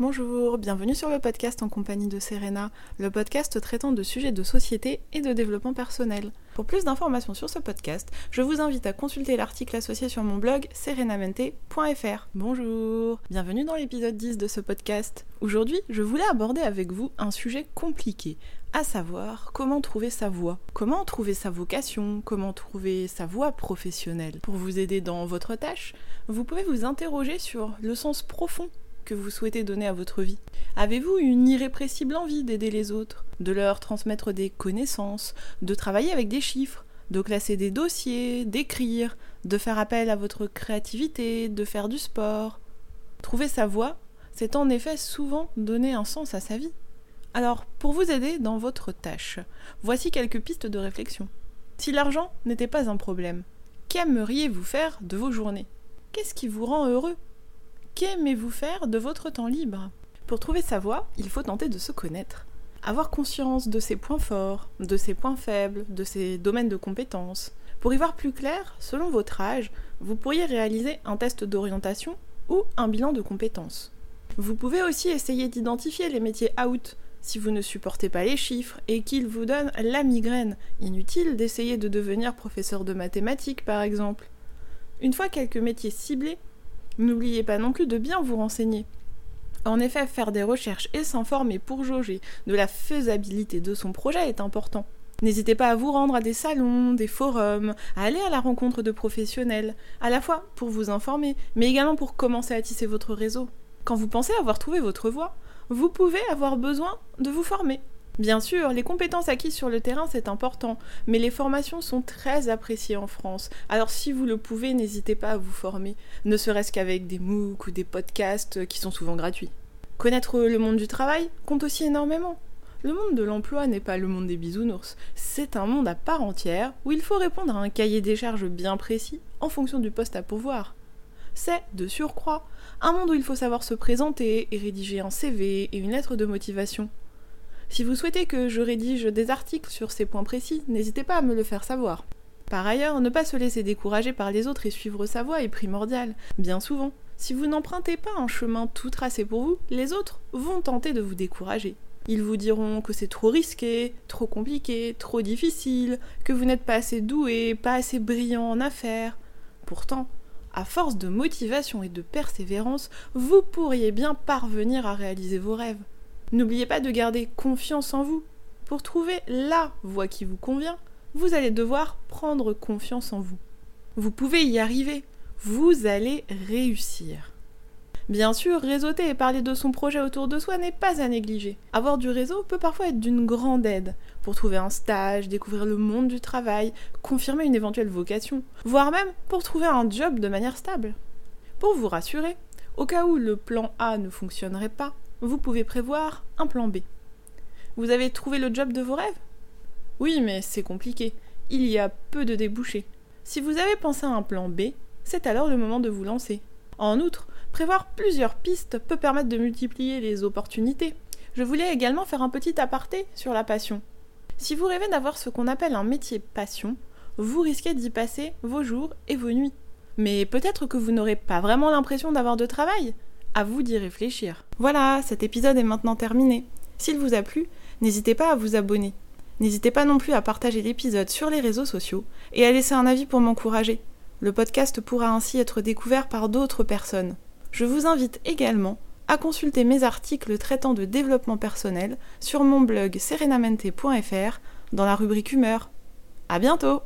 Bonjour, bienvenue sur le podcast en compagnie de Serena, le podcast traitant de sujets de société et de développement personnel. Pour plus d'informations sur ce podcast, je vous invite à consulter l'article associé sur mon blog serenamente.fr. Bonjour, bienvenue dans l'épisode 10 de ce podcast. Aujourd'hui, je voulais aborder avec vous un sujet compliqué, à savoir comment trouver sa voie, comment trouver sa vocation, comment trouver sa voie professionnelle. Pour vous aider dans votre tâche, vous pouvez vous interroger sur le sens profond vous souhaitez donner à votre vie Avez-vous une irrépressible envie d'aider les autres, de leur transmettre des connaissances, de travailler avec des chiffres, de classer des dossiers, d'écrire, de faire appel à votre créativité, de faire du sport? Trouver sa voie, c'est en effet souvent donner un sens à sa vie. Alors, pour vous aider dans votre tâche, voici quelques pistes de réflexion. Si l'argent n'était pas un problème, qu'aimeriez-vous faire de vos journées? Qu'est-ce qui vous rend heureux? Qu'aimez-vous faire de votre temps libre? Pour trouver sa voie, il faut tenter de se connaître. Avoir conscience de ses points forts, de ses points faibles, de ses domaines de compétences. Pour y voir plus clair, selon votre âge, vous pourriez réaliser un test d'orientation ou un bilan de compétences. Vous pouvez aussi essayer d'identifier les métiers out si vous ne supportez pas les chiffres et qu'ils vous donnent la migraine. Inutile d'essayer de devenir professeur de mathématiques par exemple. Une fois quelques métiers ciblés, N'oubliez pas non plus de bien vous renseigner. En effet, faire des recherches et s'informer pour jauger de la faisabilité de son projet est important. N'hésitez pas à vous rendre à des salons, des forums, à aller à la rencontre de professionnels, à la fois pour vous informer, mais également pour commencer à tisser votre réseau. Quand vous pensez avoir trouvé votre voie, vous pouvez avoir besoin de vous former. Bien sûr, les compétences acquises sur le terrain, c'est important, mais les formations sont très appréciées en France. Alors si vous le pouvez, n'hésitez pas à vous former, ne serait-ce qu'avec des MOOC ou des podcasts qui sont souvent gratuits. Connaître le monde du travail compte aussi énormément. Le monde de l'emploi n'est pas le monde des bisounours, c'est un monde à part entière où il faut répondre à un cahier des charges bien précis en fonction du poste à pourvoir. C'est, de surcroît, un monde où il faut savoir se présenter et rédiger un CV et une lettre de motivation. Si vous souhaitez que je rédige des articles sur ces points précis, n'hésitez pas à me le faire savoir. Par ailleurs, ne pas se laisser décourager par les autres et suivre sa voie est primordial. Bien souvent, si vous n'empruntez pas un chemin tout tracé pour vous, les autres vont tenter de vous décourager. Ils vous diront que c'est trop risqué, trop compliqué, trop difficile, que vous n'êtes pas assez doué, pas assez brillant en affaires. Pourtant, à force de motivation et de persévérance, vous pourriez bien parvenir à réaliser vos rêves. N'oubliez pas de garder confiance en vous. Pour trouver la voie qui vous convient, vous allez devoir prendre confiance en vous. Vous pouvez y arriver. Vous allez réussir. Bien sûr, réseauter et parler de son projet autour de soi n'est pas à négliger. Avoir du réseau peut parfois être d'une grande aide pour trouver un stage, découvrir le monde du travail, confirmer une éventuelle vocation, voire même pour trouver un job de manière stable. Pour vous rassurer, au cas où le plan A ne fonctionnerait pas, vous pouvez prévoir un plan B. Vous avez trouvé le job de vos rêves? Oui, mais c'est compliqué. Il y a peu de débouchés. Si vous avez pensé à un plan B, c'est alors le moment de vous lancer. En outre, prévoir plusieurs pistes peut permettre de multiplier les opportunités. Je voulais également faire un petit aparté sur la passion. Si vous rêvez d'avoir ce qu'on appelle un métier passion, vous risquez d'y passer vos jours et vos nuits. Mais peut-être que vous n'aurez pas vraiment l'impression d'avoir de travail, à vous d'y réfléchir. Voilà, cet épisode est maintenant terminé. S'il vous a plu, n'hésitez pas à vous abonner. N'hésitez pas non plus à partager l'épisode sur les réseaux sociaux et à laisser un avis pour m'encourager. Le podcast pourra ainsi être découvert par d'autres personnes. Je vous invite également à consulter mes articles traitant de développement personnel sur mon blog serenamente.fr dans la rubrique humeur. À bientôt!